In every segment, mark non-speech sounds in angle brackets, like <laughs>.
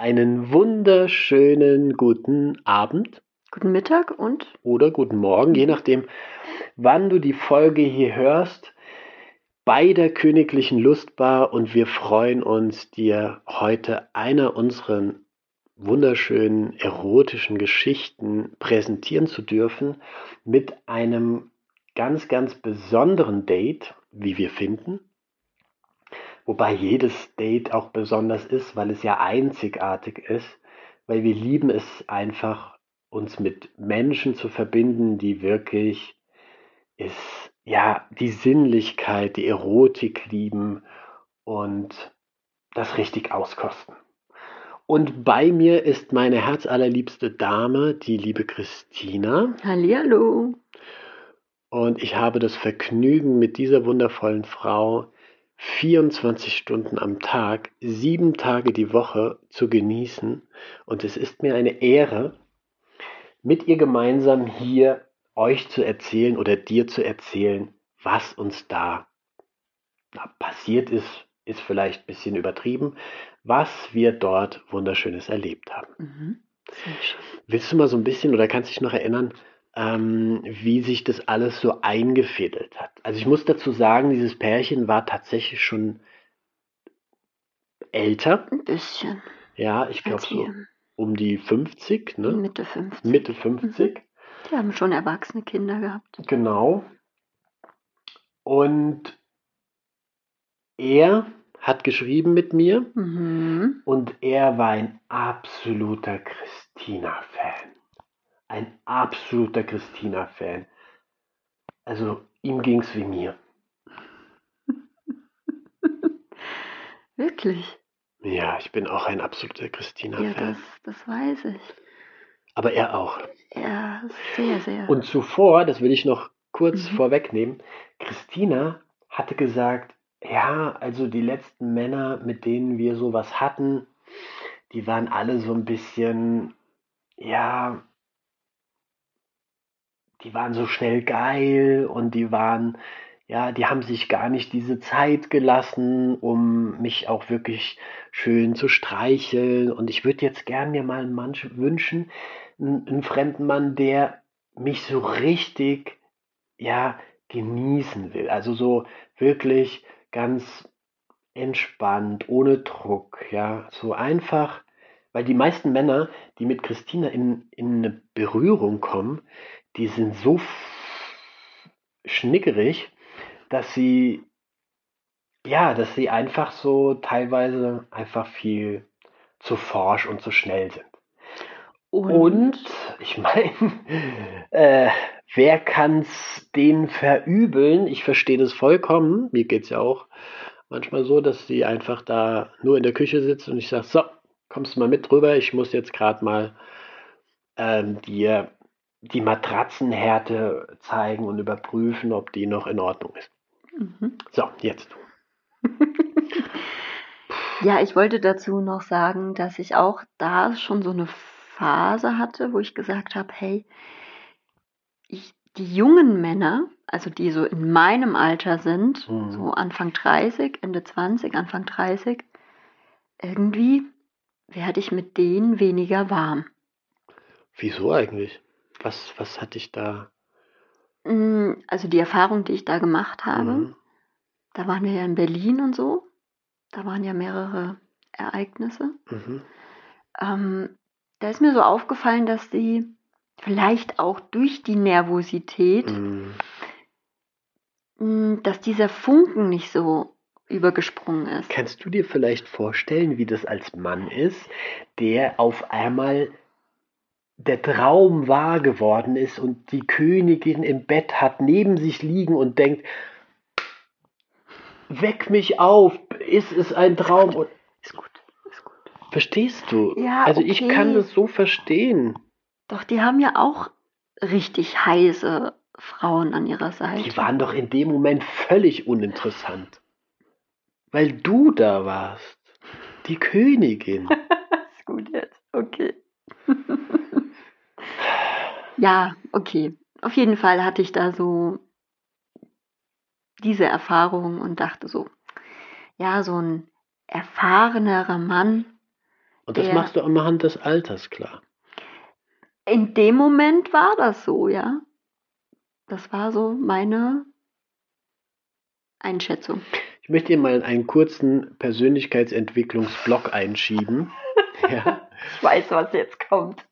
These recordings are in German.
einen wunderschönen guten Abend. Guten Mittag und? Oder guten Morgen, je nachdem, wann du die Folge hier hörst, bei der Königlichen Lustbar und wir freuen uns, dir heute einer unserer wunderschönen erotischen Geschichten präsentieren zu dürfen mit einem ganz, ganz besonderen Date, wie wir finden. Wobei jedes Date auch besonders ist, weil es ja einzigartig ist, weil wir lieben es einfach, uns mit Menschen zu verbinden, die wirklich ist, ja, die Sinnlichkeit, die Erotik lieben und das richtig auskosten. Und bei mir ist meine herzallerliebste Dame, die liebe Christina. Hallihallo. Und ich habe das Vergnügen, mit dieser wundervollen Frau 24 Stunden am Tag, sieben Tage die Woche zu genießen. Und es ist mir eine Ehre, mit ihr gemeinsam hier euch zu erzählen oder dir zu erzählen, was uns da passiert ist, ist vielleicht ein bisschen übertrieben, was wir dort Wunderschönes erlebt haben. Mhm. Willst du mal so ein bisschen oder kannst dich noch erinnern, ähm, wie sich das alles so eingefädelt hat? Also ich muss dazu sagen, dieses Pärchen war tatsächlich schon älter. Ein bisschen. Ja, ich glaube so um die 50, ne? Mitte 50. Mitte 50. Mhm. Die haben schon erwachsene Kinder gehabt. Genau. Und er hat geschrieben mit mir mhm. und er war ein absoluter Christina-Fan. Ein absoluter Christina-Fan. Also ihm ging es wie mir. <laughs> Wirklich? Ja, ich bin auch ein absoluter Christina-Fan. Ja, das, das weiß ich. Aber er auch. Ja, sehr, sehr. Und zuvor, das will ich noch kurz mhm. vorwegnehmen, Christina hatte gesagt, ja, also die letzten Männer, mit denen wir sowas hatten, die waren alle so ein bisschen, ja, die waren so schnell geil und die waren, ja, die haben sich gar nicht diese Zeit gelassen, um mich auch wirklich schön zu streicheln. Und ich würde jetzt gern mir mal einen Mann wünschen, einen, einen fremden Mann, der mich so richtig, ja, genießen will. Also so wirklich ganz entspannt, ohne Druck, ja, so einfach, weil die meisten Männer, die mit Christina in, in eine Berührung kommen, die sind so schnickerig, dass sie, ja, dass sie einfach so teilweise einfach viel zu forsch und zu schnell sind. Und, und ich <laughs> meine, äh, wer kann es denen verübeln? Ich verstehe das vollkommen. Mir geht es ja auch manchmal so, dass sie einfach da nur in der Küche sitzt und ich sage, so, kommst du mal mit drüber, ich muss jetzt gerade mal ähm, dir die Matratzenhärte zeigen und überprüfen, ob die noch in Ordnung ist. Mhm. So, jetzt du. <laughs> ja, ich wollte dazu noch sagen, dass ich auch da schon so eine Phase hatte, wo ich gesagt habe, hey, ich, die jungen Männer, also die so in meinem Alter sind, mhm. so Anfang 30, Ende 20, Anfang 30, irgendwie werde ich mit denen weniger warm. Wieso eigentlich? Was, was hatte ich da? Mm, also die Erfahrung, die ich da gemacht habe, mhm. da waren wir ja in Berlin und so, da waren ja mehrere Ereignisse. Mhm. Ähm, da ist mir so aufgefallen, dass sie vielleicht auch durch die Nervosität, mm. dass dieser Funken nicht so übergesprungen ist. Kannst du dir vielleicht vorstellen, wie das als Mann ist, der auf einmal der Traum wahr geworden ist und die Königin im Bett hat neben sich liegen und denkt, weck mich auf, ist es ein Traum? Und ist gut. Verstehst du? Ja, also okay. ich kann das so verstehen. Doch die haben ja auch richtig heiße Frauen an ihrer Seite. Die waren doch in dem Moment völlig uninteressant. Weil du da warst. Die Königin. <laughs> ist gut jetzt. Okay. Ja, okay. Auf jeden Fall hatte ich da so diese Erfahrung und dachte so, ja, so ein erfahrenerer Mann Und das machst du am Hand des Alters klar. In dem Moment war das so, ja. Das war so meine Einschätzung. Ich möchte hier mal einen kurzen Persönlichkeitsentwicklungsblock einschieben. <laughs> ja, Ich weiß, was jetzt kommt.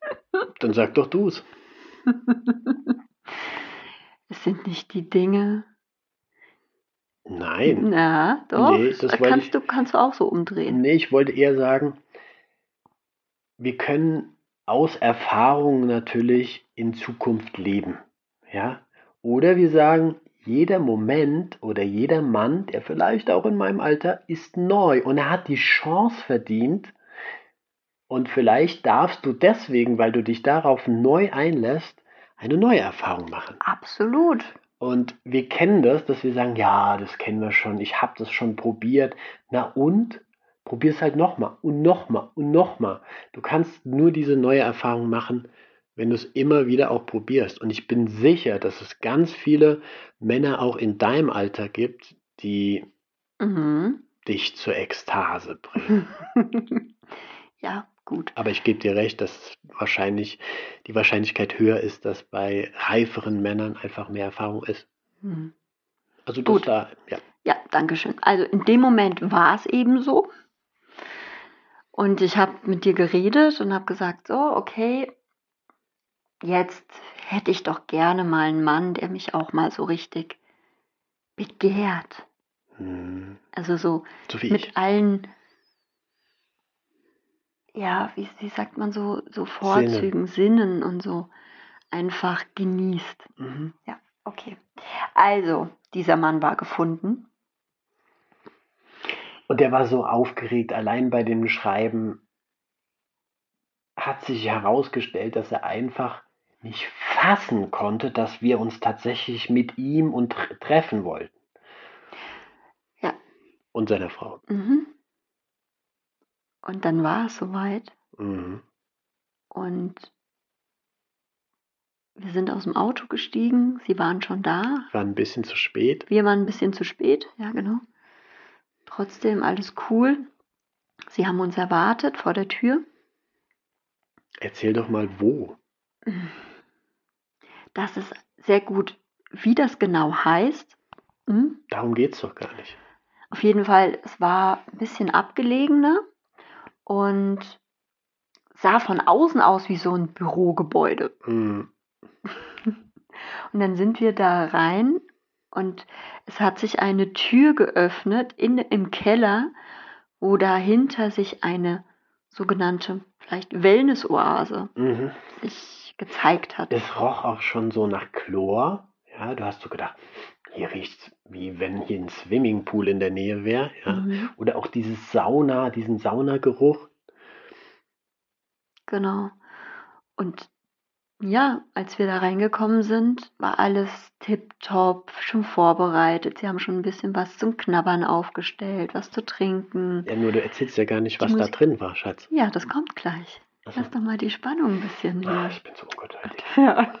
dann sag doch du's. <laughs> Es sind nicht die Dinge. Nein. Na, doch. Nee, das kannst ich- du kannst du auch so umdrehen. Nee, ich wollte eher sagen, wir können aus Erfahrung natürlich in Zukunft leben. Ja? Oder wir sagen, jeder Moment oder jeder Mann, der vielleicht auch in meinem Alter ist neu und er hat die Chance verdient. Und vielleicht darfst du deswegen, weil du dich darauf neu einlässt, eine neue Erfahrung machen. Absolut. Und wir kennen das, dass wir sagen, ja, das kennen wir schon, ich habe das schon probiert. Na und? Probier es halt nochmal und nochmal und nochmal. Du kannst nur diese neue Erfahrung machen, wenn du es immer wieder auch probierst. Und ich bin sicher, dass es ganz viele Männer auch in deinem Alter gibt, die Mhm. dich zur Ekstase bringen. <laughs> ja, gut. Aber ich gebe dir recht, dass wahrscheinlich die Wahrscheinlichkeit höher ist, dass bei reiferen Männern einfach mehr Erfahrung ist. Mhm. Also das Gut. da, ja. Ja, danke schön. Also in dem Moment war es eben so. Und ich habe mit dir geredet und habe gesagt, so, okay, jetzt hätte ich doch gerne mal einen Mann, der mich auch mal so richtig begehrt. Hm, Also so So mit ich. allen, ja, wie, wie sagt man so, so Vorzügen, Sinnen und so einfach genießt. Mhm. Okay. Also, dieser Mann war gefunden. Und der war so aufgeregt, allein bei dem Schreiben hat sich herausgestellt, dass er einfach nicht fassen konnte, dass wir uns tatsächlich mit ihm und tre- treffen wollten. Ja. Und seiner Frau. Mhm. Und dann war es soweit. Mhm. Und wir sind aus dem Auto gestiegen. Sie waren schon da. War ein bisschen zu spät. Wir waren ein bisschen zu spät. Ja, genau. Trotzdem alles cool. Sie haben uns erwartet vor der Tür. Erzähl doch mal, wo. Das ist sehr gut. Wie das genau heißt, hm? Darum geht es doch gar nicht. Auf jeden Fall, es war ein bisschen abgelegener und sah von außen aus wie so ein Bürogebäude. <laughs> Mhm. Und dann sind wir da rein und es hat sich eine Tür geöffnet in, im Keller, wo dahinter sich eine sogenannte vielleicht Wellness-Oase Mhm. sich gezeigt hat. Es roch auch schon so nach Chlor. Ja, du hast so gedacht, hier riecht wie wenn hier ein Swimmingpool in der Nähe wäre. Ja. Mhm, Oder auch dieses Sauna, diesen Saunageruch. genau. Und ja, als wir da reingekommen sind, war alles tipptopp, schon vorbereitet. Sie haben schon ein bisschen was zum Knabbern aufgestellt, was zu trinken. Ja, nur du erzählst ja gar nicht, was da drin war, Schatz. Ja, das kommt gleich. Also, Lass doch mal die Spannung ein bisschen hier. ich bin so ungeduldig. <laughs> Ja.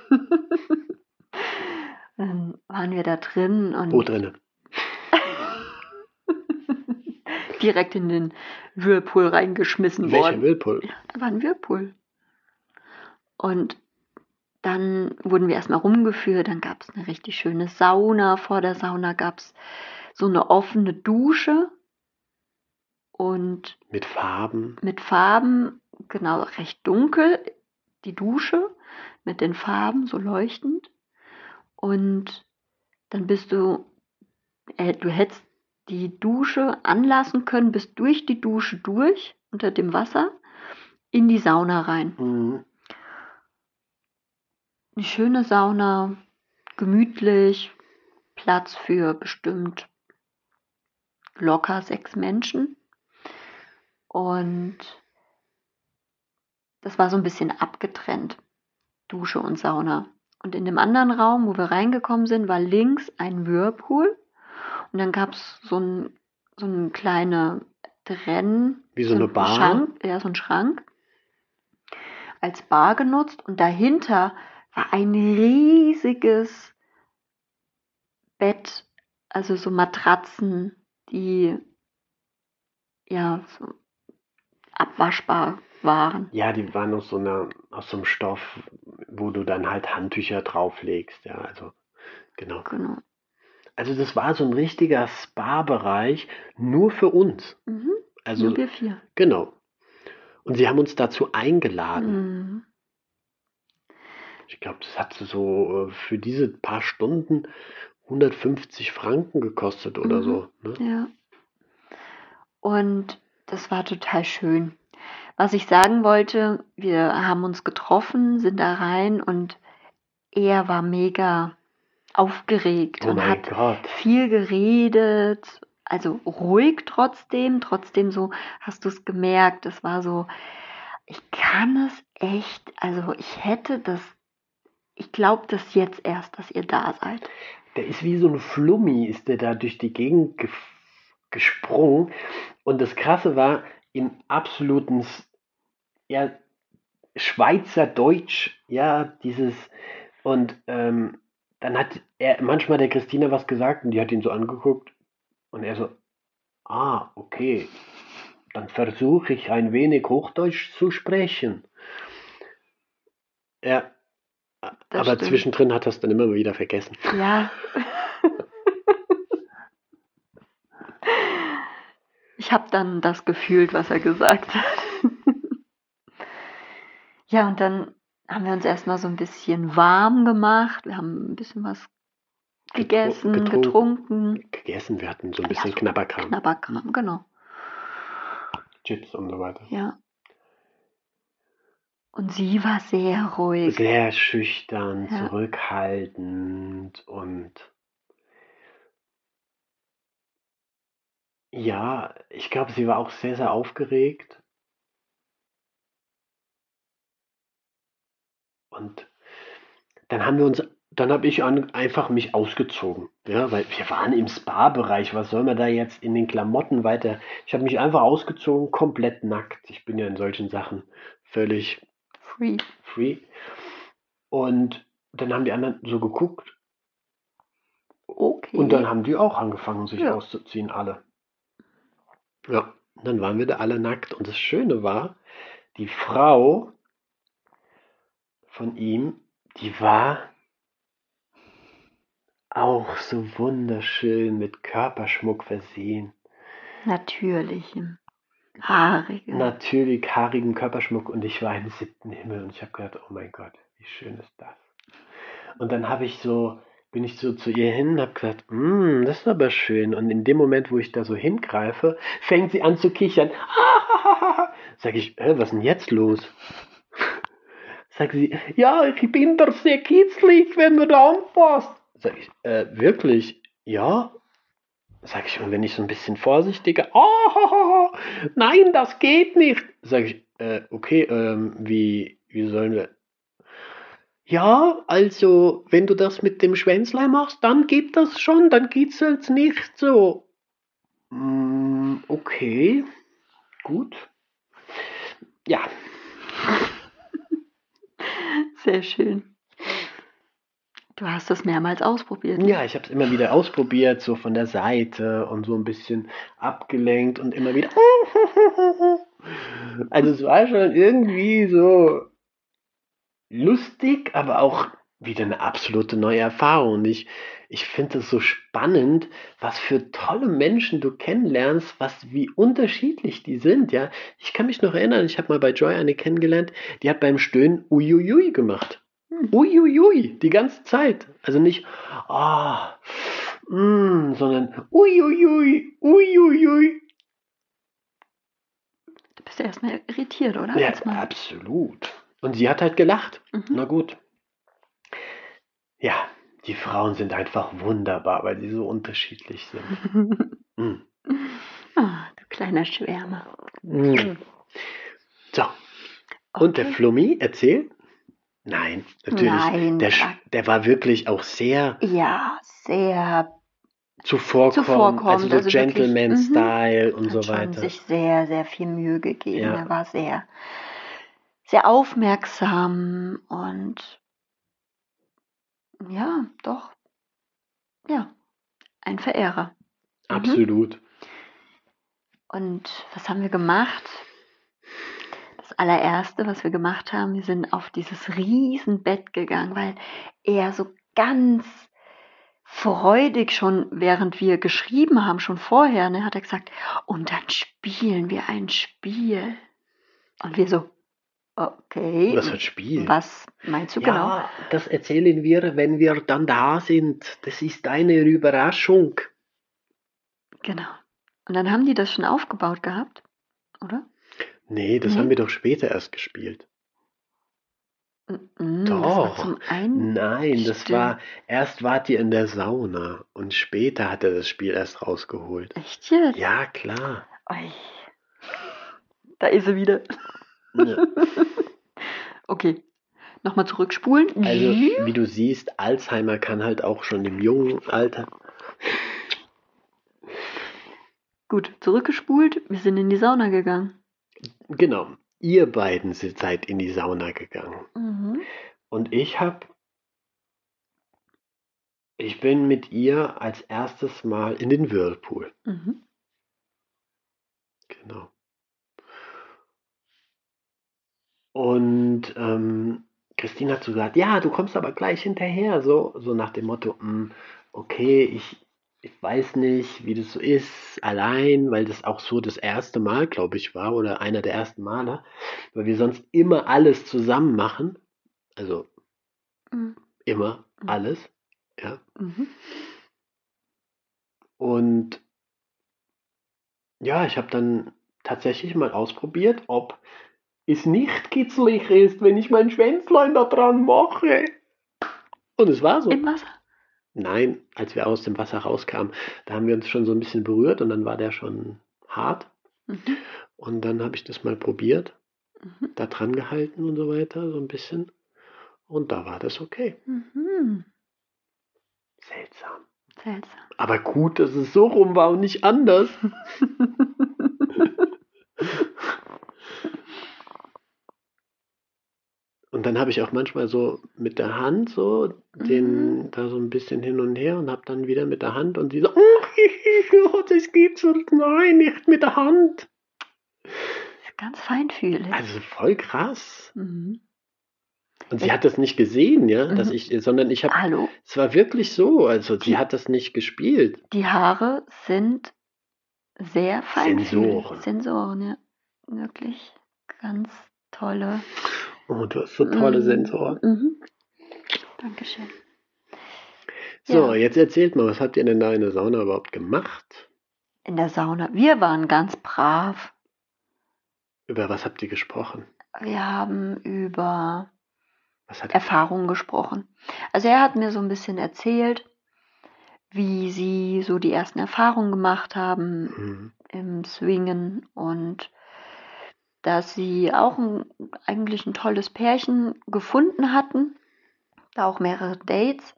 Dann waren wir da drin und Wo drinne? <laughs> direkt in den Whirlpool reingeschmissen Welcher worden. Whirlpool? Da war ein Whirlpool. Und dann wurden wir erstmal rumgeführt, dann gab es eine richtig schöne Sauna. Vor der Sauna gab es so eine offene Dusche und Mit Farben. mit Farben, genau recht dunkel, die Dusche mit den Farben so leuchtend. Und dann bist du, äh, du hättest die Dusche anlassen können, bis durch die Dusche durch, unter dem Wasser, in die Sauna rein. Mhm. Eine schöne Sauna, gemütlich, Platz für bestimmt locker sechs Menschen. Und das war so ein bisschen abgetrennt, Dusche und Sauna. Und in dem anderen Raum, wo wir reingekommen sind, war links ein Whirlpool. Und dann gab es so ein, so ein kleine Trenn. Wie so eine ein Bar. Schrank, ja, so ein Schrank. Als Bar genutzt. Und dahinter war ein riesiges Bett, also so Matratzen, die ja so abwaschbar waren. Ja, die waren aus so einer, aus so einem Stoff, wo du dann halt Handtücher drauflegst, ja, also genau. Genau. Also das war so ein richtiger Spa-Bereich nur für uns. Mhm. Also Nur wir vier. genau. Und sie haben uns dazu eingeladen. Mhm. Ich glaube, das hat so äh, für diese paar Stunden 150 Franken gekostet oder Mhm. so. Ne? Ja. Und das war total schön. Was ich sagen wollte, wir haben uns getroffen, sind da rein und er war mega aufgeregt Oh und hat Gott. viel geredet, also ruhig trotzdem, trotzdem so hast du es gemerkt, es war so, ich kann es echt, also ich hätte das, ich glaube das jetzt erst, dass ihr da seid. Der ist wie so ein Flummi, ist der da durch die Gegend gesprungen. Und das Krasse war, im absoluten ja, Schweizerdeutsch, ja, dieses, und ähm, dann hat er manchmal der Christina was gesagt und die hat ihn so angeguckt und er so, ah, okay, dann versuche ich ein wenig Hochdeutsch zu sprechen. Ja, Das aber stimmt. zwischendrin hat er es dann immer wieder vergessen. Ja. <laughs> Ich habe dann das gefühlt, was er gesagt hat. Ja, und dann haben wir uns erstmal so ein bisschen warm gemacht. Wir haben ein bisschen was gegessen, getrunken. getrunken. Gegessen, wir hatten so ein Ja, bisschen so Knabberkram, Knabberkram, genau. Chips und so weiter. Ja. Und sie war sehr ruhig. Sehr schüchtern, Ja. zurückhaltend und ja, ich glaube, sie war auch sehr, sehr aufgeregt. Und dann haben wir uns, dann habe ich an, einfach mich ausgezogen. Ja, weil wir waren im Spa-Bereich. Was soll man da jetzt in den Klamotten weiter? Ich habe mich einfach ausgezogen, komplett nackt. Ich bin ja in solchen Sachen völlig Free. free. Und dann haben die anderen so geguckt Okay. und dann haben die auch angefangen, sich Ja. auszuziehen, alle. Ja, dann waren wir da alle nackt. Und das Schöne war, die Frau von ihm, die war auch so wunderschön mit Körperschmuck versehen. Natürlichem. Haarigem. Natürlich haarigen Körperschmuck und ich war im siebten Himmel und ich habe gedacht, oh mein Gott, wie schön ist das. Und dann habe ich so, bin ich so zu ihr hin und habe gesagt, "Mm, das ist aber schön. Und in dem Moment, wo ich da so hingreife, fängt sie an zu kichern. <laughs> Sag ich, was ist denn jetzt los? Sagt sie, ja, ich bin doch sehr kitzlig, wenn du da anfasst. Sag ich, äh, wirklich? Ja? Sag ich, und wenn ich so ein bisschen vorsichtiger, ah, nein, das geht nicht. Sag ich, äh, okay, ähm, wie, wie sollen wir? Ja, also, wenn du das mit dem Schwänzlein machst, dann geht das schon, dann kitzelt's nicht so. Mm, okay, gut. Ja, Sehr schön. Du hast das mehrmals ausprobiert. Ja, ich habe es immer wieder ausprobiert, so von der Seite und so ein bisschen abgelenkt und immer wieder. <laughs> Also es war schon irgendwie so lustig, aber auch wieder eine absolute neue Erfahrung. Und ich, ich finde es so spannend, was für tolle Menschen du kennenlernst, was wie unterschiedlich die sind. Ja, ich kann mich noch erinnern, ich habe mal bei Joy eine kennengelernt, die hat beim Stöhnen Uiuiui gemacht. Hm. Uiuiui, die ganze Zeit. Also nicht, ah, mm, sondern uiuiui, uiuiui. Du bist ja erstmal irritiert, oder? Ja, absolut. Und sie hat halt gelacht. Mhm. Na gut. Ja, die Frauen sind einfach wunderbar, weil sie so unterschiedlich sind. <laughs> Mm. Ah, du kleiner Schwärmer. Mm. So, und der Okay. Flummi, erzähl? Nein, natürlich. Nein, der, der war- wirklich auch sehr Ja, sehr zuvorkommend, Zuvorkommend, also so also Gentleman-Style und hat so weiter. sich sehr, sehr viel Mühe gegeben. Ja. Er war sehr, sehr aufmerksam und ja, doch. Ja, ein Verehrer. Mhm. Absolut. Und was haben wir gemacht? allererste, was wir gemacht haben, wir sind auf dieses Riesenbett gegangen, weil er so ganz freudig schon, während wir geschrieben haben, schon vorher, ne, hat er gesagt, und dann spielen wir ein Spiel. Und wir so, okay. Was für ein Spiel? Was meinst du genau? Ja, das erzählen wir, wenn wir dann da sind. Das ist eine Überraschung. Genau. Und dann haben die das schon aufgebaut gehabt, oder? Nee, das Nee. haben wir doch später erst gespielt. Das war Doch. einen. Nein, das Stimmt. war, erst wart ihr in der Sauna und später hat er das Spiel erst rausgeholt. Echt jetzt? Ja, klar. Ui. Da ist sie wieder. <laughs> Okay. Nochmal zurückspulen. Also, wie du siehst, Alzheimer kann halt auch schon im jungen Alter. Gut, zurückgespult. Wir sind in die Sauna gegangen. Genau, ihr beiden se- seid in die Sauna gegangen. Mhm. Und ich hab. Ich bin mit ihr als erstes Mal in den Whirlpool. Mhm. Genau. Und ähm, Christine hat so gesagt, ja, du kommst aber gleich hinterher, so, so nach dem Motto, "Mm, okay, ich, ich weiß nicht, wie das so ist, allein, weil das auch so das erste Mal, glaube ich, war, oder einer der ersten Male, weil wir sonst immer alles zusammen machen, also Mhm. immer Mhm. alles, ja. Mhm. Und ja, ich habe dann tatsächlich mal ausprobiert, ob es nicht kitzlig ist, wenn ich mein Schwänzlein da dran mache. Und es war so. Im Wasser. Nein, als wir aus dem Wasser rauskamen, da haben wir uns schon so ein bisschen berührt und dann war der schon hart. Mhm. Und dann habe ich das mal probiert, Mhm. da dran gehalten und so weiter, so ein bisschen. Und da war das okay. Mhm. Seltsam. Seltsam. Aber gut, dass es so rum war und nicht anders. <laughs> Und dann habe ich auch manchmal so mit der Hand so den da so ein bisschen hin und her und habe dann wieder mit der Hand und sie so, <laughs> oh, das geht so, nein, nicht mit der Hand. Ganz feinfühlig. Also voll krass. Mhm. Und sie hat das nicht gesehen, ja, dass Mhm. ich, sondern ich habe, Hallo, es war wirklich so, also sie hat das nicht gespielt. die Haare sind sehr feinfühlig. Sensoren. Sensoren, ja. Wirklich ganz tolle. Oh, du hast so tolle Mhm. Sensoren. Mhm. Dankeschön. So, Ja. jetzt erzählt mal, was habt ihr denn da in der Sauna überhaupt gemacht? In der Sauna. Wir waren ganz brav. Über was habt ihr gesprochen? Wir haben über Was hat Erfahrungen gesprochen. Also er hat mir so ein bisschen erzählt, wie sie so die ersten Erfahrungen gemacht haben Mhm. im Swingen und dass sie auch ein, eigentlich ein tolles Pärchen gefunden hatten, da auch mehrere Dates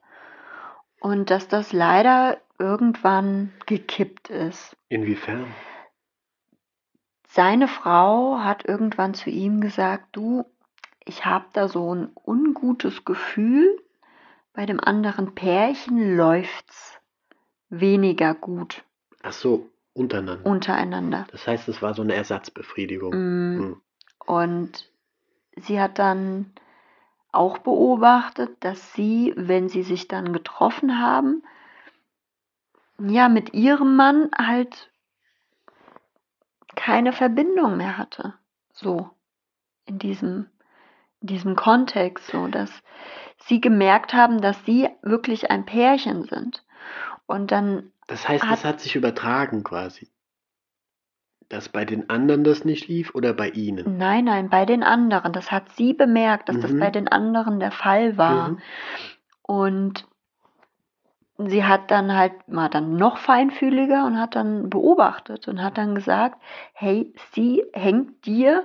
und dass das leider irgendwann gekippt ist. Inwiefern? Seine Frau hat irgendwann zu ihm gesagt, du, ich habe da so ein ungutes Gefühl, bei dem anderen Pärchen läuft's weniger gut Ach so, untereinander. untereinander. Das heißt, es war so eine Ersatzbefriedigung. Mm, Mhm. Und sie hat dann auch beobachtet, dass sie, wenn sie sich dann getroffen haben, ja, mit ihrem Mann halt keine Verbindung mehr hatte. So, in diesem, in diesem Kontext, so, dass sie gemerkt haben, dass sie wirklich ein Pärchen sind. Und dann, Das heißt, Hat- es hat sich übertragen quasi. Dass bei den anderen das nicht lief oder bei ihnen? nein, nein, bei den anderen, das hat sie bemerkt, dass das Mhm. bei den anderen der Fall war. Mhm. Und sie hat dann halt mal dann noch feinfühliger und hat dann beobachtet und hat dann gesagt, hey, sie hängt dir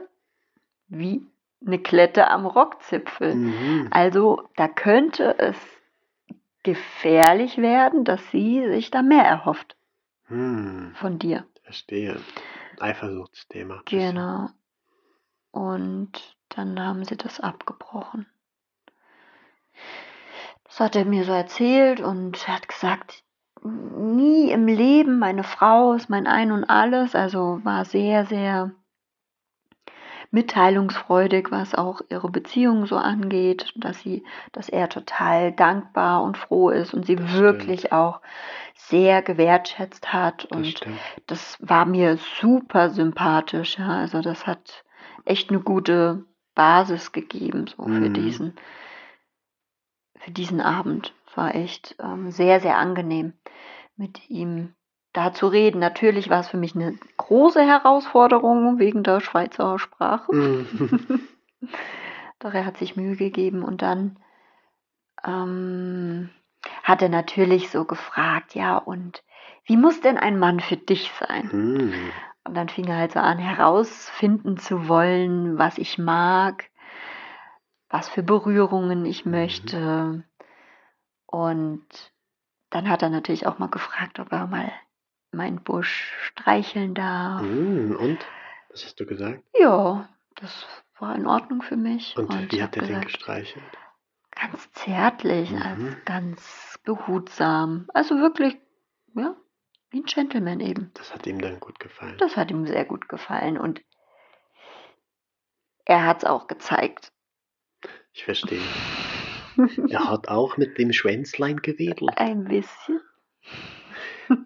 wie eine Klette am Rockzipfel. Mhm. Also da könnte es gefährlich werden, dass sie sich da mehr erhofft Hm, von dir. verstehe. Eifersuchtsthema. Genau. Und dann haben sie das abgebrochen. Das hat er mir so erzählt und er hat gesagt, nie im Leben, meine Frau ist mein Ein und alles, also war sehr, sehr mitteilungsfreudig, was auch ihre Beziehung so angeht, dass sie, dass er total dankbar und froh ist und sie Das wirklich stimmt. auch sehr gewertschätzt hat Das und stimmt. das war mir super sympathisch, ja. Also das hat echt eine gute Basis gegeben, so für Mhm. diesen, für diesen Abend. War echt ähm, sehr, sehr angenehm, mit ihm da zu reden. Natürlich war es für mich eine große Herausforderung wegen der Schweizer Sprache. Mhm. <laughs> Doch er hat sich Mühe gegeben und dann ähm, hat er natürlich so gefragt, ja, und wie muss denn ein Mann für dich sein? Mhm. Und dann fing er halt so an, herausfinden zu wollen, was ich mag, was für Berührungen ich Mhm. möchte. Und dann hat er natürlich auch mal gefragt, ob er mal meinen Busch streicheln darf. Mhm. Und? Was hast du gesagt? Ja, das war in Ordnung für mich. Und Und wie hat er den gesagt, gestreichelt? ganz zärtlich, Mhm. also ganz behutsam. Also wirklich, ja, wie ein Gentleman eben. Das hat ihm dann gut gefallen. Das hat ihm sehr gut gefallen und er hat es auch gezeigt. Ich verstehe. Er hat auch mit dem Schwänzlein gewedelt. Ein bisschen.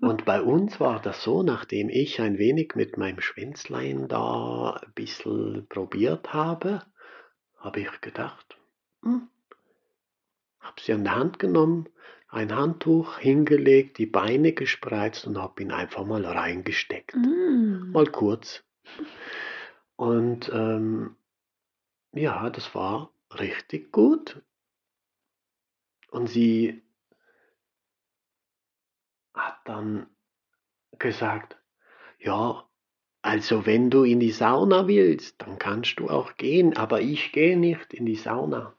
Und bei uns war das so, nachdem ich ein wenig mit meinem Schwänzlein da ein bisschen probiert habe, habe ich gedacht, hm, habe sie an der Hand genommen, ein Handtuch hingelegt, die Beine gespreizt und habe ihn einfach mal reingesteckt. Mm. Mal kurz. Und ähm, ja, das war richtig gut. Und sie dann gesagt, ja, also wenn du in die Sauna willst, dann kannst du auch gehen, aber ich gehe nicht in die Sauna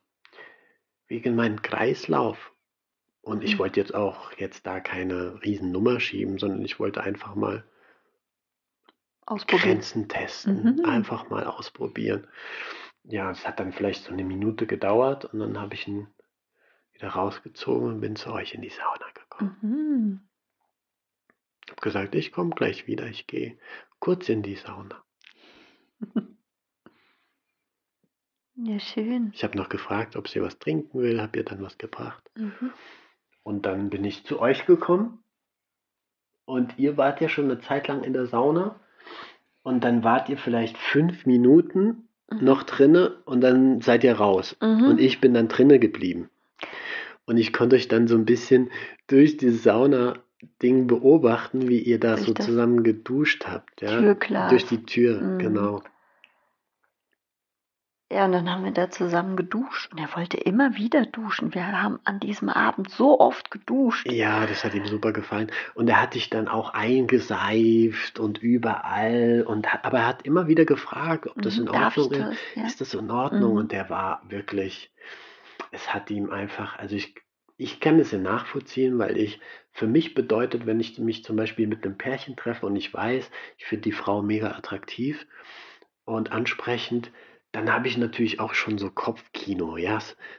wegen meinem Kreislauf. Und ich Mhm. wollte jetzt auch jetzt da keine Riesennummer schieben, sondern ich wollte einfach mal Ausprobieren. Grenzen testen, Mhm. einfach mal ausprobieren. Ja, es hat dann vielleicht so eine Minute gedauert und dann habe ich ihn wieder rausgezogen und bin zu euch in die Sauna gekommen. Mhm. Habe gesagt, ich komme gleich wieder, ich gehe kurz in die Sauna. <laughs> Ja, schön. Ich habe noch gefragt, ob sie was trinken will, habe ihr dann was gebracht. Mhm. Und dann bin ich zu euch gekommen und ihr wart ja schon eine Zeit lang in der Sauna und dann wart ihr vielleicht fünf Minuten Mhm. noch drinne und dann seid ihr raus. Mhm. Und ich bin dann drinne geblieben. Und ich konnte euch dann so ein bisschen durch die Sauna-Ding beobachten, wie ihr da Durch so das zusammen geduscht habt. Ja? Türglas. Durch die Tür, Mhm. genau. Ja, und dann haben wir da zusammen geduscht und er wollte immer wieder duschen. Wir haben an diesem Abend so oft geduscht. Ja, das hat ihm super gefallen. Und er hat dich dann auch eingeseift und überall. Und aber er hat immer wieder gefragt, ob das Mhm, in Darf ich Ordnung ist. das? Ja. Ist das in Ordnung? Mhm. Und der war wirklich, es hat ihm einfach, also ich, ich kann es ja nachvollziehen, weil ich, für mich bedeutet, wenn ich mich zum Beispiel mit einem Pärchen treffe und ich weiß, ich finde die Frau mega attraktiv und ansprechend, dann habe ich natürlich auch schon so Kopfkino, ja,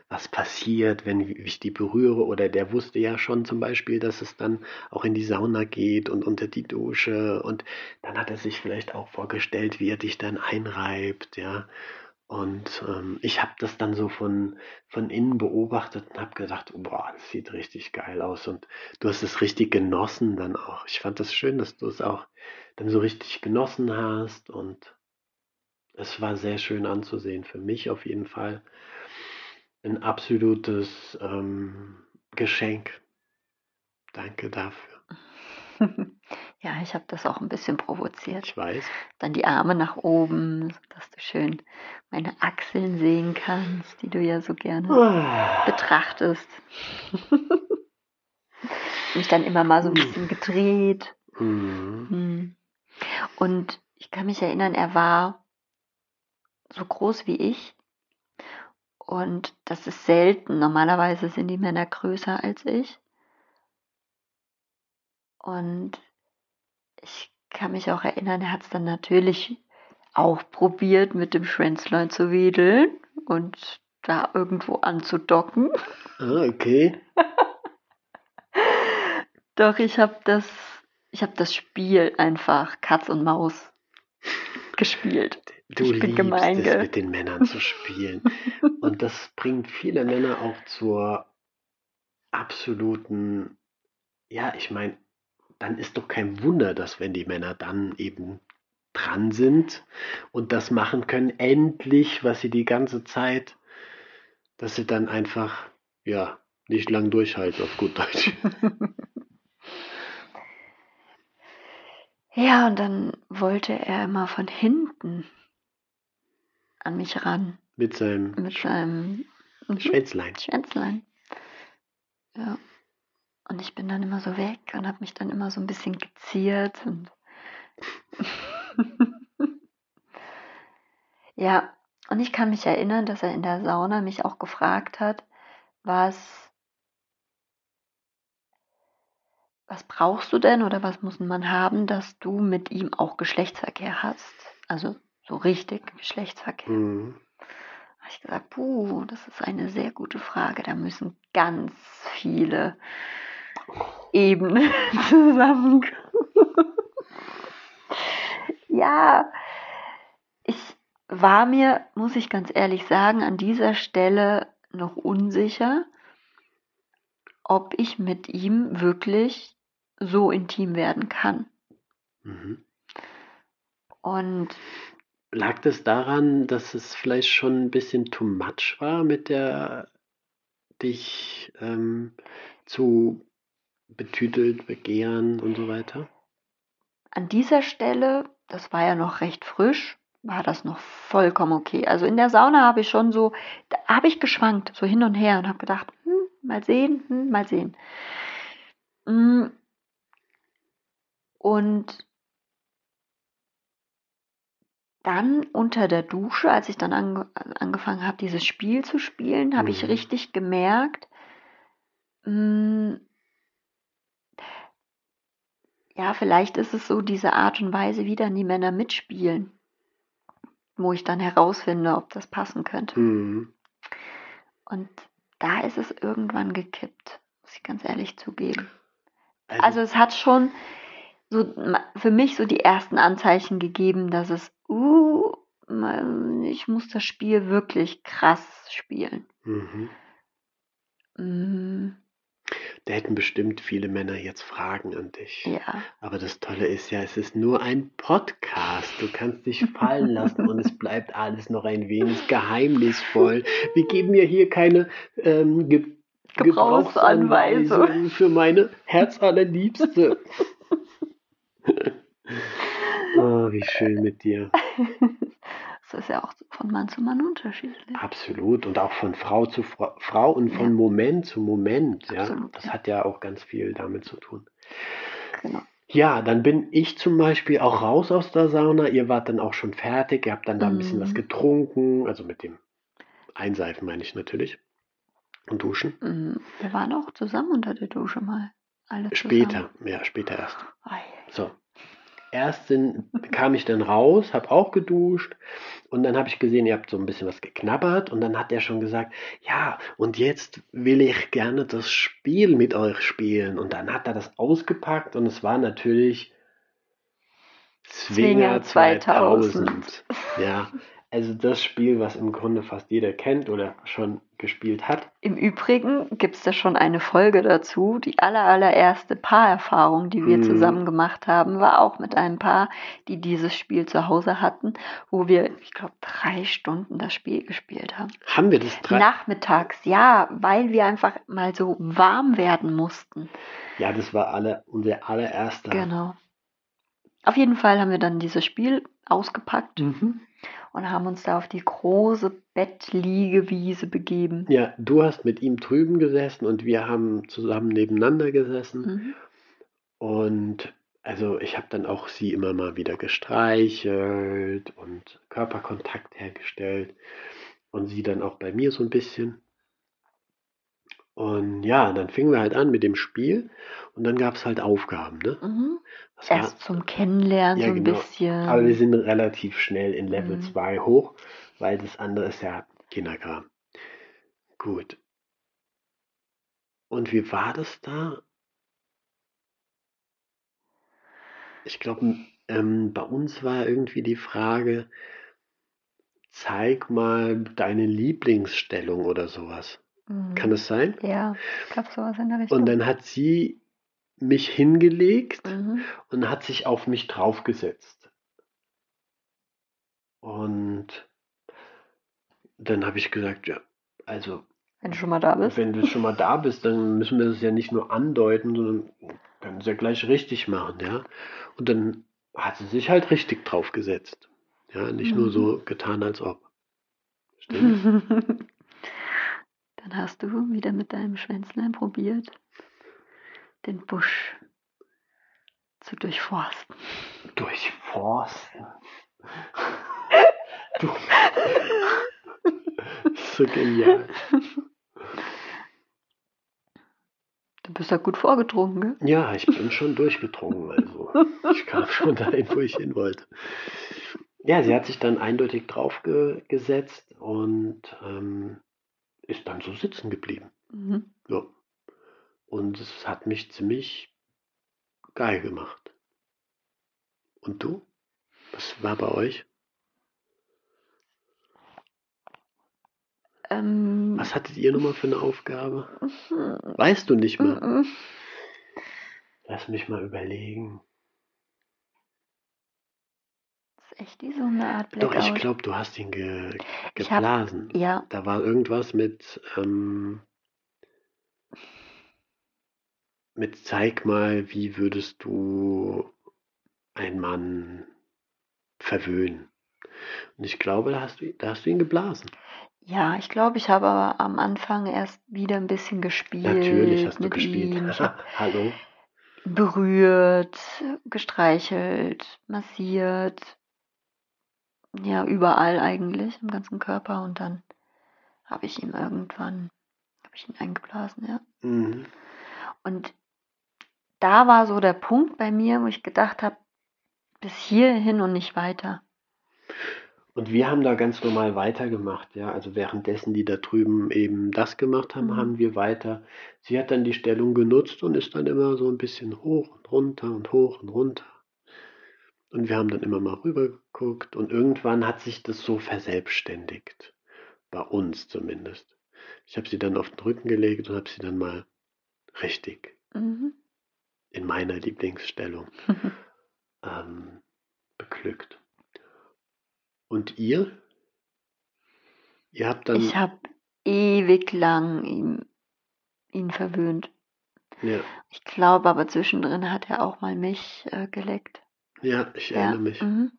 was passiert, wenn ich die berühre oder der wusste ja schon zum Beispiel, dass es dann auch in die Sauna geht und unter die Dusche und dann hat er sich vielleicht auch vorgestellt, wie er dich dann einreibt, ja. Und ähm, ich habe das dann so von, von innen beobachtet und habe gedacht, boah, das sieht richtig geil aus. Und du hast es richtig genossen dann auch. Ich fand das schön, dass du es auch dann so richtig genossen hast. Und es war sehr schön anzusehen. Für mich auf jeden Fall ein absolutes ähm, Geschenk. Danke dafür. <laughs> ja, ich habe das auch ein bisschen provoziert. Ich weiß. Dann die Arme nach oben, dass du schön meine Achseln sehen kannst, die du ja so gerne Ah. betrachtest. <laughs> Mich dann immer mal so ein bisschen gedreht. Mhm. Hm. Und ich kann mich erinnern, er war so groß wie ich. Und das ist selten. Normalerweise sind die Männer größer als ich. Und ich kann mich auch erinnern, er hat es dann natürlich auch probiert, mit dem Schwänzlein zu wedeln und da irgendwo anzudocken. Ah, okay. <laughs> Doch ich habe das, ich habe das Spiel einfach Katz und Maus gespielt. Du Ich liebst gemein, es, mit den Männern zu spielen. <laughs> Und das bringt viele Männer auch zur absoluten, ja, ich meine, dann ist doch kein Wunder, dass wenn die Männer dann eben dran sind und das machen können, endlich, was sie die ganze Zeit, dass sie dann einfach, ja, nicht lang durchhalten, auf gut Deutsch. <laughs> Ja, und dann wollte er immer von hinten an mich ran Mit seinem mit seinem Schwänzlein. Schwänzlein. Ja. Und ich bin dann immer so weg und habe mich dann immer so ein bisschen geziert und <laughs> ja, und ich kann mich erinnern, dass er in der Sauna mich auch gefragt hat, was was brauchst du denn oder was muss man haben, dass du mit ihm auch Geschlechtsverkehr hast? Also so richtig Geschlechtsverkehr. Mhm. habe ich gesagt, puh, das ist eine sehr gute Frage. Da müssen ganz viele Ebenen <laughs> zusammenkommen. ja, ich war mir, muss ich ganz ehrlich sagen, an dieser Stelle noch unsicher, ob ich mit ihm wirklich so intim werden kann. Mhm. Und Lag das daran, dass es vielleicht schon ein bisschen too much war, mit der dich ähm, zu betütelt, begehren und so weiter? an dieser Stelle, das war ja noch recht frisch, war das noch vollkommen okay. Also in der Sauna habe ich schon so, da habe ich geschwankt, so hin und her und habe gedacht, hm, mal sehen, hm, mal sehen. Mm. Und dann unter der Dusche, als ich dann ange angefangen habe, dieses Spiel zu spielen, habe ich Mhm. richtig gemerkt, mm, ja, vielleicht ist es so diese Art und Weise, wie dann die Männer mitspielen, wo ich dann herausfinde, ob das passen könnte. Mhm. Und da ist es irgendwann gekippt, muss ich ganz ehrlich zugeben. Also, Also es hat schon so für mich so die ersten Anzeichen gegeben, dass es, uh, ich muss das Spiel wirklich krass spielen. mhm. Da hätten bestimmt viele Männer jetzt Fragen an dich. ja, Aber das Tolle ist ja, es ist nur ein Podcast. Du kannst dich fallen lassen und es bleibt alles noch ein wenig geheimnisvoll. Wir geben ja hier keine ähm, Ge Gebrauchsanweisung. Für meine Herzallerliebste. oh, <laughs> wie schön mit dir. <laughs> das ist ja auch von Mann zu Mann unterschiedlich. Absolut. Und auch von Frau zu Fra Frau und von Ja. Moment zu Moment. Ja? Absolut, Das ja. hat ja auch ganz viel damit zu tun. Genau. Ja, dann bin ich zum Beispiel auch raus aus der Sauna. Ihr wart dann auch schon fertig. Ihr habt dann da ein bisschen was Mhm. getrunken. Also mit dem Einseifen meine ich natürlich. Und duschen. Mm, Wir waren auch zusammen unter der Dusche mal. Alle zusammen. Später. Ja, später erst. Ei. So. Erst sind, kam ich dann raus, habe auch geduscht und dann habe ich gesehen, ihr habt so ein bisschen was geknabbert und dann hat er schon gesagt, ja, und jetzt will ich gerne das Spiel mit euch spielen. Und dann hat er das ausgepackt und es war natürlich Zwinger Zwinger 2000. 2000. Ja, also das Spiel, was im Grunde fast jeder kennt oder schon gespielt hat. Im Übrigen gibt es da schon eine Folge dazu. Die aller, allererste Paarerfahrung, die wir Mhm. zusammen gemacht haben, war auch mit einem Paar, die dieses Spiel zu Hause hatten, wo wir, ich glaube, drei Stunden das Spiel gespielt haben. Haben wir das drei? Nachmittags, ja, weil wir einfach mal so warm werden mussten. Ja, das war alle, unser allererster. Genau. Auf jeden Fall haben wir dann dieses Spiel ausgepackt Mhm. Und haben uns da auf die große Bettliegewiese begeben. Ja, du hast mit ihm drüben gesessen und wir haben zusammen nebeneinander gesessen. Mhm. Und also ich habe dann auch sie immer mal wieder gestreichelt und Körperkontakt hergestellt und sie dann auch bei mir so ein bisschen. Und ja, dann fingen wir halt an mit dem Spiel und dann gab es halt Aufgaben, ne? Mhm. Erst zum Kennenlernen Ja, so ein genau. bisschen. aber wir sind relativ schnell in Level Mhm. 2 hoch, weil das andere ist ja Kinderkram. Gut. Und wie war das da? Ich glaube, ähm, bei uns war irgendwie die Frage, zeig mal deine Lieblingsstellung oder sowas. Mhm. Kann es sein? Ja, ich glaube sowas in der Richtung. Und dann hat sie mich hingelegt mhm. und hat sich auf mich draufgesetzt. Und dann habe ich gesagt, ja, also Wenn du schon mal da bist. wenn du schon mal da bist, dann müssen wir das ja nicht nur andeuten, sondern können es ja gleich richtig machen, ja. Und dann hat sie sich halt richtig draufgesetzt. Ja, nicht nur Mhm. so getan, als ob. Stimmt? <laughs> Dann hast du wieder mit deinem Schwänzlein probiert, den Busch zu durchforsten. Durchforsten. <laughs> Du. so genial. Du bist ja gut vorgedrungen, gell? Ja, ich bin schon durchgedrungen, also ich kam schon dahin, wo ich hin wollte. Ja, sie hat sich dann eindeutig draufgesetzt und ähm, ist dann so sitzen geblieben. Mhm. Ja. Und es hat mich ziemlich geil gemacht. Und du? Was war bei euch? Ähm, Was hattet ihr nochmal für eine Aufgabe? mhm. Weißt du nicht mehr? Mhm. Lass mich mal überlegen. Das ist echt wie so eine Art Doch, Blackout. ich glaube, du hast ihn ge Ich hab- geblasen. Ja, Da war irgendwas mit, ähm, mit zeig mal, wie würdest du einen Mann verwöhnen. Und ich glaube, da hast du, da hast du ihn geblasen. ja, ich glaube, ich habe aber am Anfang erst wieder ein bisschen gespielt. Natürlich hast du gespielt. <laughs> Hallo. berührt, gestreichelt, massiert. Ja, überall eigentlich, im ganzen Körper. Und dann habe ich ihm irgendwann, habe ich ihn eingeblasen, ja. Mhm. Und da war so der Punkt bei mir, wo ich gedacht habe, bis hierhin und nicht weiter. Und wir haben da ganz normal weitergemacht, ja. Also währenddessen die da drüben eben das gemacht haben, Mhm. haben wir weiter. Sie hat dann die Stellung genutzt und ist dann immer so ein bisschen hoch und runter und hoch und runter. Und wir haben dann immer mal rüber geguckt und irgendwann hat sich das so verselbstständigt. Bei uns zumindest. Ich habe sie dann auf den Rücken gelegt und habe sie dann mal richtig Mhm. in meiner Lieblingsstellung <laughs> ähm, beglückt. Und ihr? Ihr habt dann. Ich habe ewig lang ihn, ihn verwöhnt. ja, Ich glaube aber zwischendrin hat er auch mal mich äh, geleckt. Ja, ich Ja. erinnere mich. Mhm.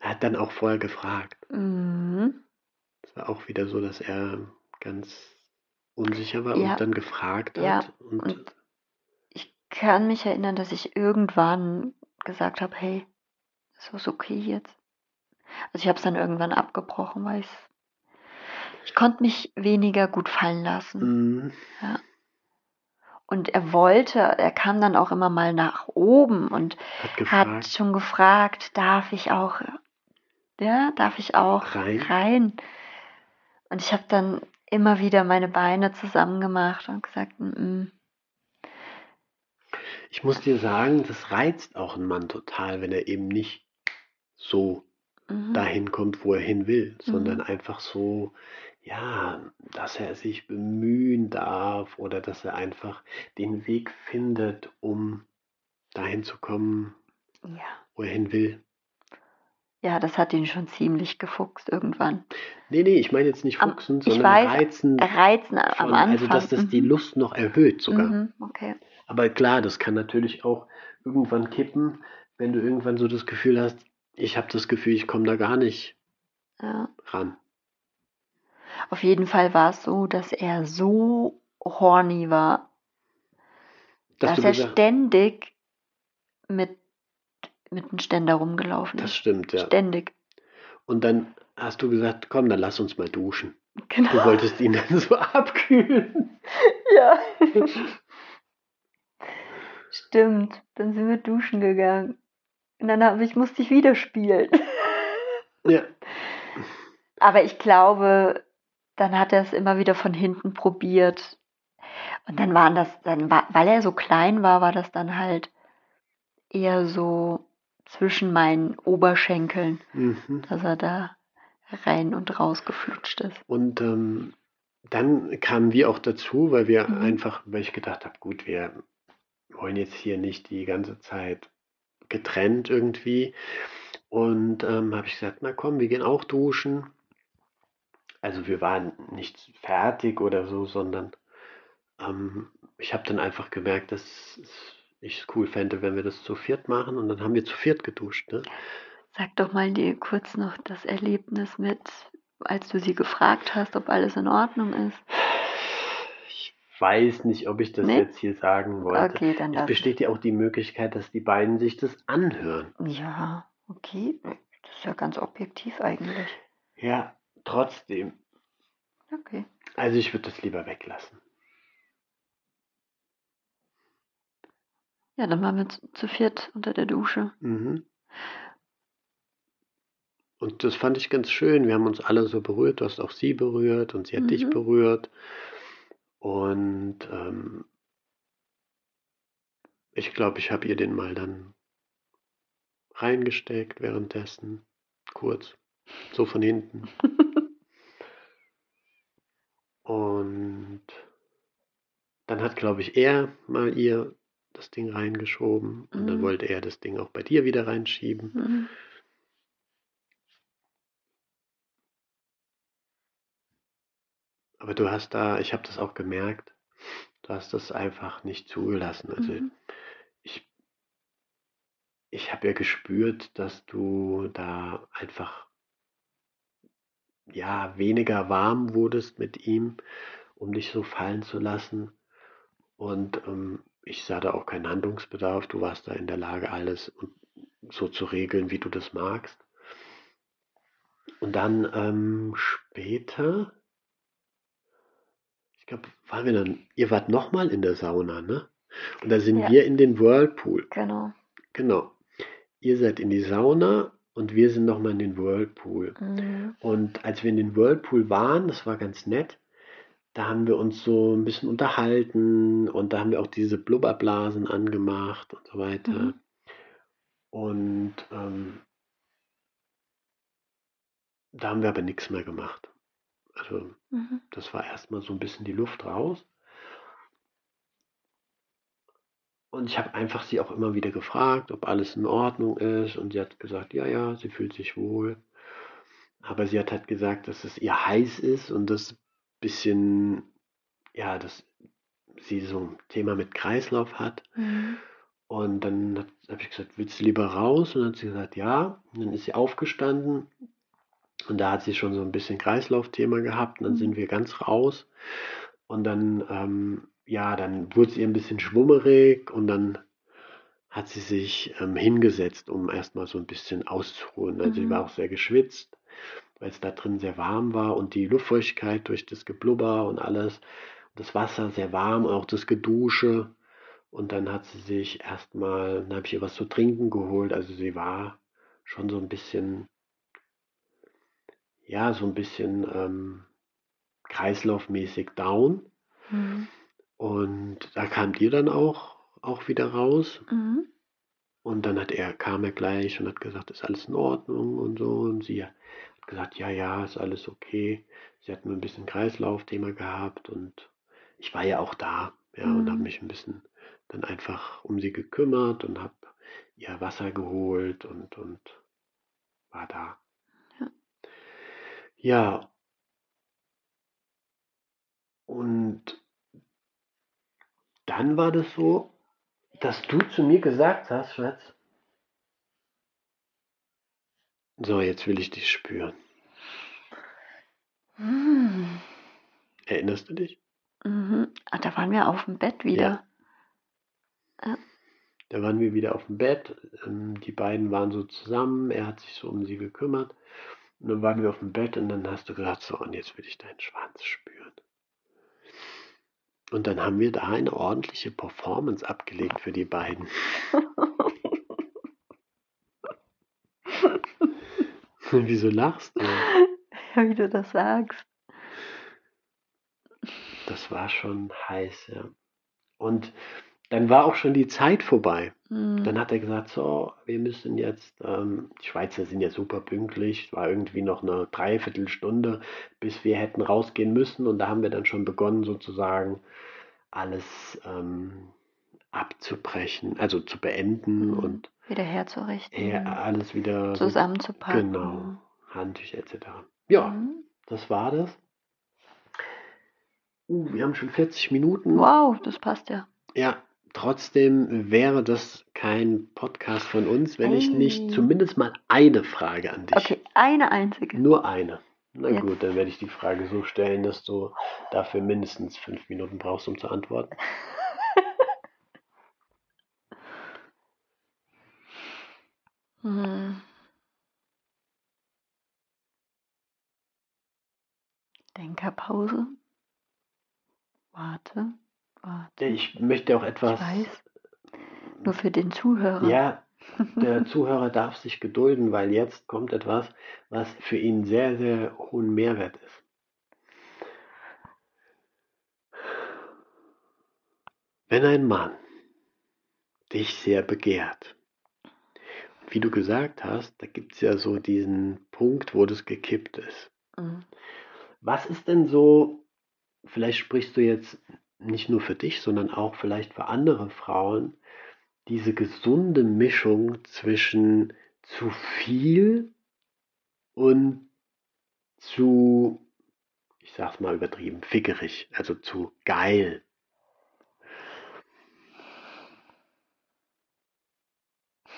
Er hat dann auch vorher gefragt. Mhm. Es war auch wieder so, dass er ganz unsicher war Ja. und dann gefragt Ja, hat. Und, und- Ich kann mich erinnern, dass ich irgendwann gesagt habe, hey, ist das okay jetzt? Also ich habe es dann irgendwann abgebrochen, weil ich konnte mich weniger gut fallen lassen. Mhm. Und er wollte, er kam dann auch immer mal nach oben und hat hat schon gefragt, darf ich auch, ja, darf ich auch Rein? rein? Und ich habe dann immer wieder meine Beine zusammen gemacht und gesagt, mm, mm, Ich muss dir sagen, das reizt auch einen Mann total, wenn er eben nicht so mhm, dahin kommt, wo er hin will, sondern Mhm. einfach so, ja, dass er sich bemühen darf oder dass er einfach den Weg findet, um dahin zu kommen, ja. wo er hin will. Ja, das hat ihn schon ziemlich gefuchst irgendwann. Nee, nee, ich meine jetzt nicht Am- fuchsen, ich sondern weiß, reizen Reizen am von, Anfang. also dass das die mhm, Lust noch erhöht sogar. Mhm, okay. Aber klar, das kann natürlich auch irgendwann kippen, wenn du irgendwann so das Gefühl hast, ich habe das Gefühl, ich komme da gar nicht Ja. ran. Auf jeden Fall war es so, dass er so horny war, Dass dass er gesagt, ständig mit, mit einem Ständer rumgelaufen das ist. stimmt, ja. Ständig. Und dann hast du gesagt, komm, dann lass uns mal duschen. Genau. Du wolltest ihn dann so <laughs> abkühlen. <laughs> Ja. Stimmt. Dann sind wir duschen gegangen. Und dann hab ich, musste ich wieder spielen. Ja, Aber ich glaube, dann hat er es immer wieder von hinten probiert. Und dann waren das, dann war, weil er so klein war, war das dann halt eher so zwischen meinen Oberschenkeln, mhm. dass er da rein und raus geflutscht ist. Und ähm, dann kamen wir auch dazu, weil wir Mhm. einfach, weil ich gedacht habe, gut, wir wollen jetzt hier nicht die ganze Zeit getrennt irgendwie. Und ähm, habe ich gesagt, na komm, wir gehen auch duschen. Also wir waren nicht fertig oder so, sondern ähm, ich habe dann einfach gemerkt, dass ich es cool fände, wenn wir das zu viert machen. Und dann haben wir zu viert geduscht. Ne? Sag doch mal dir kurz noch das Erlebnis mit, als du sie gefragt hast, ob alles in Ordnung ist. Ich weiß nicht, ob ich das Nee? jetzt hier sagen wollte. Okay, dann Es besteht ja auch die Möglichkeit, dass die beiden sich das anhören. Ja, okay. Das ist ja ganz objektiv eigentlich. Ja, trotzdem. Okay. Also ich würde das lieber weglassen. Ja, dann waren wir zu, zu viert unter der Dusche. Mhm. Und das fand ich ganz schön. Wir haben uns alle so berührt. Du hast auch sie berührt und sie hat dich Mhm. berührt. Und ähm, ich glaube, ich habe ihr den mal dann reingesteckt währenddessen. Kurz. So von hinten. <laughs> Und dann hat, glaube ich, er mal ihr das Ding reingeschoben. Und dann Mhm. wollte er das Ding auch bei dir wieder reinschieben. Mhm. Aber du hast da, ich habe das auch gemerkt, du hast das einfach nicht zugelassen. Also Mhm. ich, ich habe ja gespürt, dass du da einfach ja weniger warm wurdest mit ihm, um dich so fallen zu lassen. Und ähm, ich sah da auch keinen Handlungsbedarf. Du warst da in der Lage, alles so zu regeln, wie du das magst. Und dann ähm, später, ich glaube, waren wir dann, ihr wart nochmal in der Sauna, ne? Und da sind Ja. wir in den Whirlpool. Genau. Genau. Ihr seid in die Sauna und wir sind nochmal in den Whirlpool. Mhm. Und als wir in den Whirlpool waren, das war ganz nett, da haben wir uns so ein bisschen unterhalten und da haben wir auch diese Blubberblasen angemacht und so weiter. Mhm. Und ähm, da haben wir aber nichts mehr gemacht. Also Mhm. das war erstmal so ein bisschen die Luft raus. Und ich habe einfach sie auch immer wieder gefragt, ob alles in Ordnung ist. Und sie hat gesagt, ja, ja, sie fühlt sich wohl. Aber sie hat halt gesagt, dass es ihr heiß ist und das bisschen, ja, dass sie so ein Thema mit Kreislauf hat. Mhm. Und dann habe ich gesagt, willst du lieber raus? Und dann hat sie gesagt, ja. Und dann ist sie aufgestanden. Und da hat sie schon so ein bisschen Kreislaufthema gehabt. Und dann Mhm. sind wir ganz raus. Und dann, ähm, ja, dann wurde es ihr ein bisschen schwummerig. Und dann hat sie sich ähm, hingesetzt, um erstmal so ein bisschen auszuruhen. Also sie Mhm. war auch sehr geschwitzt, weil es da drin sehr warm war. Und die Luftfeuchtigkeit durch das Geblubber und alles. Das Wasser sehr warm, auch das Gedusche. Und dann hat sie sich erstmal, dann habe ich ihr was zu trinken geholt. Also sie war schon so ein bisschen, ja, so ein bisschen ähm, kreislaufmäßig down. Mhm. Und da kamt ihr dann auch, auch wieder raus. Mhm. Und dann hat er, kam er gleich und hat gesagt, ist alles in Ordnung und so. Und sie hat gesagt, ja, ja, ist alles okay. Sie hat nur ein bisschen Kreislaufthema gehabt und ich war ja auch da, ja, und habe Mhm. mich ein bisschen dann einfach um sie gekümmert und habe ihr Wasser geholt und, und war da. Ja. Ja, und dann war das so, dass du zu mir gesagt hast, Schatz, so, jetzt will ich dich spüren. Mhm. Erinnerst du dich? Mhm. Ah, da waren wir auf dem Bett wieder. Da waren wir wieder auf dem Bett. ähm, Die beiden waren so zusammen. Er hat sich so um sie gekümmert. Und dann waren wir auf dem Bett und dann hast du gesagt, so, und jetzt will ich deinen Schwanz spüren. Und dann haben wir da eine ordentliche Performance abgelegt für die beiden. <laughs> Wieso lachst du? Ja, wie du das sagst. Das war schon heiß, ja. Und dann war auch schon die Zeit vorbei. Mhm. Dann hat er gesagt, so, wir müssen jetzt, ähm, die Schweizer sind ja super pünktlich, es war irgendwie noch eine Dreiviertelstunde, bis wir hätten rausgehen müssen und da haben wir dann schon begonnen sozusagen alles ähm, abzubrechen, also zu beenden Mhm. und Wieder herzurichten. ja, alles wieder zusammenzupacken. Genau, Handtücher etc. Ja, Mhm. das war das. Uh, wir haben schon 40 Minuten. Wow, das passt ja. Ja, trotzdem wäre das kein Podcast von uns, wenn ich nicht zumindest mal eine Frage an dich. Okay, eine einzige. Nur eine. Na Jetzt. gut, dann werde ich die Frage so stellen, dass du dafür mindestens fünf Minuten brauchst, um zu antworten. <laughs> Hm. Denkerpause. Warte, warte. Ich möchte auch etwas. Ich weiß. Nur für den Zuhörer. Ja, <laughs> der Zuhörer darf sich gedulden, weil jetzt kommt etwas, was für ihn sehr, sehr hohen Mehrwert ist. Wenn ein Mann dich sehr begehrt, wie du gesagt hast, da gibt es ja so diesen Punkt, wo das gekippt ist. Mhm. Was ist denn so, vielleicht sprichst du jetzt nicht nur für dich, sondern auch vielleicht für andere Frauen, diese gesunde Mischung zwischen zu viel und zu, ich sag's mal übertrieben, fickerig, also zu geil.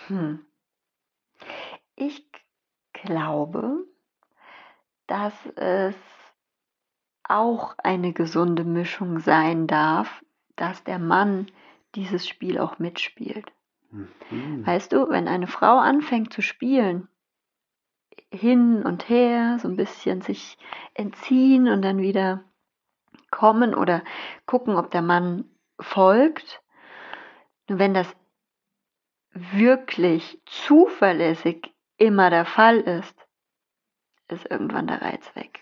Hm. Ich glaube, dass es auch eine gesunde Mischung sein darf, dass der Mann dieses Spiel auch mitspielt. Mhm. Weißt du, wenn eine Frau anfängt zu spielen, hin und her, so ein bisschen sich entziehen und dann wieder kommen oder gucken, ob der Mann folgt, nur wenn das wirklich zuverlässig immer der Fall ist, ist irgendwann der Reiz weg.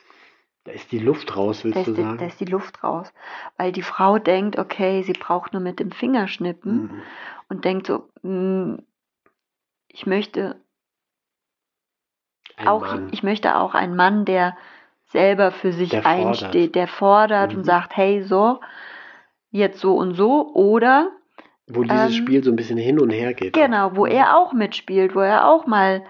Da ist die Luft raus, willst du die, sagen? da ist die Luft raus. Weil die Frau denkt, okay, sie braucht nur mit dem Finger schnippen Mhm. und denkt so, "Mm, ich möchte Ein auch, Mann. ich möchte auch einen Mann, der selber für sich Der fordert. einsteht, der fordert Mhm. und sagt, hey, so, jetzt so und so, oder Wo dieses ähm, Spiel so ein bisschen hin und her geht. genau, wo Mhm. er auch mitspielt, wo er auch mal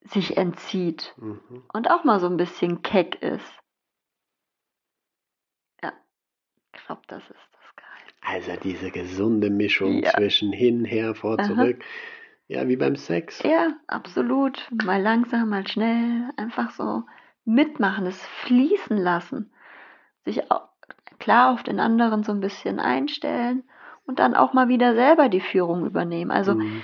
sich entzieht Mhm. und auch mal so ein bisschen keck ist. Ja, ich glaube, das ist das Geil. Also diese gesunde Mischung Ja. zwischen hin, her, vor, Aha. zurück. Ja, wie beim Sex. Ja, absolut. Mal langsam, mal schnell, einfach so mitmachen, es fließen lassen. Sich au- klar auf den anderen so ein bisschen einstellen und dann auch mal wieder selber die Führung übernehmen. Also, Mhm.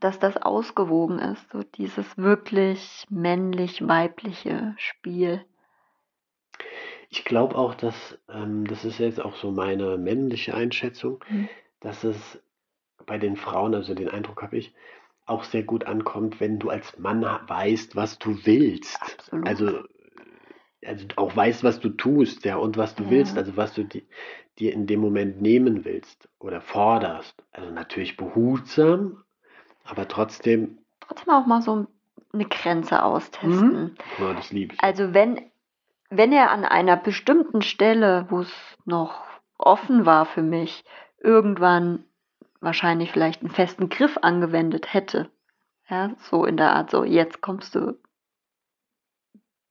dass das ausgewogen ist, so dieses wirklich männlich-weibliche Spiel. Ich glaube auch, dass, ähm, das ist jetzt auch so meine männliche Einschätzung, Mhm. dass es bei den Frauen, also den Eindruck habe ich, auch sehr gut ankommt, wenn du als Mann ha- weißt, was du willst. Absolut. Also, also auch weißt, was du tust, ja, und was du Ja. willst, also was du di dir in dem Moment nehmen willst oder forderst. Also natürlich behutsam, aber trotzdem, Trotzdem auch mal so eine Grenze austesten. ja, das liebe ich. Also wenn, wenn er an einer bestimmten Stelle, wo es noch offen war für mich, irgendwann wahrscheinlich vielleicht einen festen Griff angewendet hätte, ja, so in der Art, so jetzt kommst du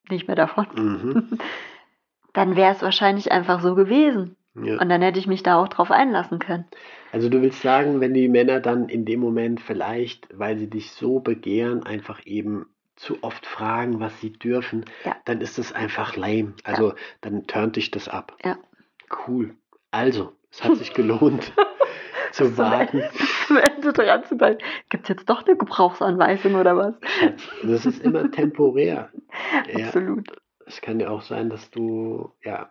nicht mehr davon, Mhm. <laughs> dann wäre es wahrscheinlich einfach so gewesen. Ja. Und dann hätte ich mich da auch drauf einlassen können. Also du willst sagen, wenn die Männer dann in dem Moment vielleicht, weil sie dich so begehren, einfach eben zu oft fragen, was sie dürfen, Ja. dann ist das einfach lame. Also dann turnt dich das ab. Ja. Cool. Also, es hat sich gelohnt <laughs> zu Zum warten. <laughs> Am Ende dran zu bleiben. Gibt es jetzt doch eine Gebrauchsanweisung oder was? Das ist immer temporär. <laughs> Ja, Absolut. es kann ja auch sein, dass du, ja,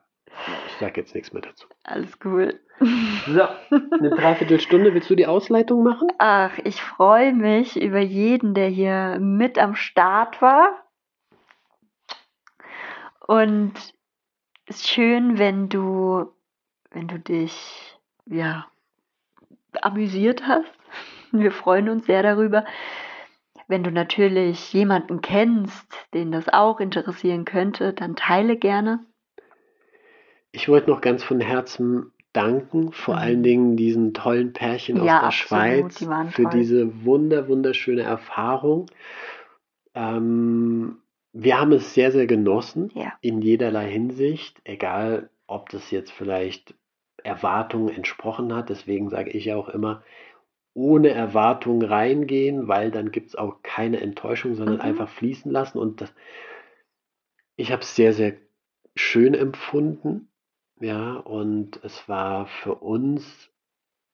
ich sag jetzt nichts mehr dazu. Alles cool. So, eine Dreiviertelstunde, willst du die Ausleitung machen? Ach, ich freue mich über jeden, der hier mit am Start war. Und es ist schön, wenn du, wenn du dich, ja, amüsiert hast. Wir freuen uns sehr darüber. Wenn du natürlich jemanden kennst, den das auch interessieren könnte, dann teile gerne. Ich wollte noch ganz von Herzen danken, vor mhm. allen Dingen diesen tollen Pärchen ja, aus der absolut, Schweiz die für toll. diese wunder wunderschöne Erfahrung. Ähm, wir haben es sehr, sehr genossen ja. in jederlei Hinsicht, egal ob das jetzt vielleicht Erwartungen entsprochen hat. Deswegen sage ich auch immer, ohne Erwartung reingehen, weil dann gibt es auch keine Enttäuschung, sondern mhm. einfach fließen lassen. Und das, ich habe es sehr, sehr schön empfunden. Ja, und es war für uns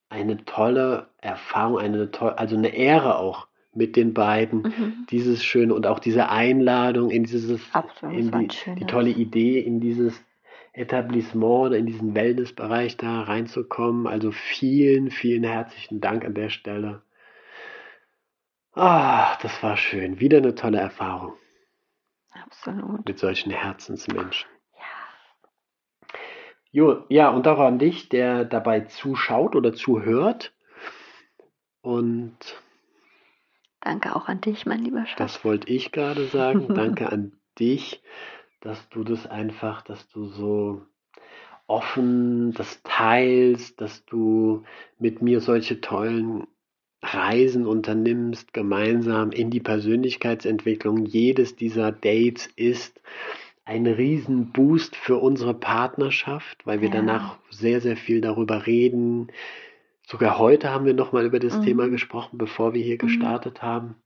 eine tolle Erfahrung, eine tolle, also eine Ehre auch mit den beiden. Mhm. Dieses schöne und auch diese Einladung in dieses, Absolut, in die, die tolle Idee, in dieses Etablissement oder in diesen Wellnessbereich da reinzukommen. Also vielen, vielen herzlichen Dank an der Stelle. Ah, das war schön. Wieder eine tolle Erfahrung. Absolut. Mit solchen Herzensmenschen. Ja. Jo, ja, und auch an dich, der dabei zuschaut oder zuhört. Und Danke auch an dich, mein lieber Schatz. Das wollte ich gerade sagen. <laughs> Danke an dich, dass du das einfach, dass du so offen das teilst, dass du mit mir solche tollen Reisen unternimmst, gemeinsam in die Persönlichkeitsentwicklung. Jedes dieser Dates ist ein Riesenboost für unsere Partnerschaft, weil wir ja. danach sehr, sehr viel darüber reden, Sogar heute haben wir nochmal über das mhm. Thema gesprochen, bevor wir hier mhm. gestartet haben,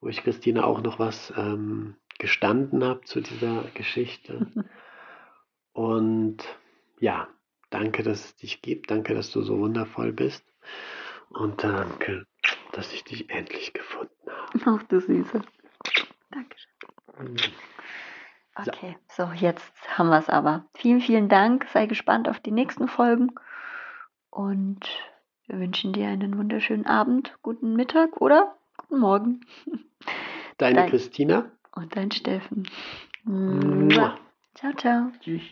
wo ich Christina auch noch was ähm, gestanden habe zu dieser Geschichte. <laughs> Und ja, danke, dass es dich gibt. Danke, dass du so wundervoll bist. Und danke, dass ich dich endlich gefunden habe. Ach, du Süße. Dankeschön. Mhm. Okay, so, jetzt haben wir es aber. Vielen, vielen Dank. Sei gespannt auf die nächsten Folgen. Und wir wünschen dir einen wunderschönen Abend, guten Mittag oder guten Morgen. Deine dein, Christina. Und dein Steffen. Mua. Ciao, ciao. Tschüss.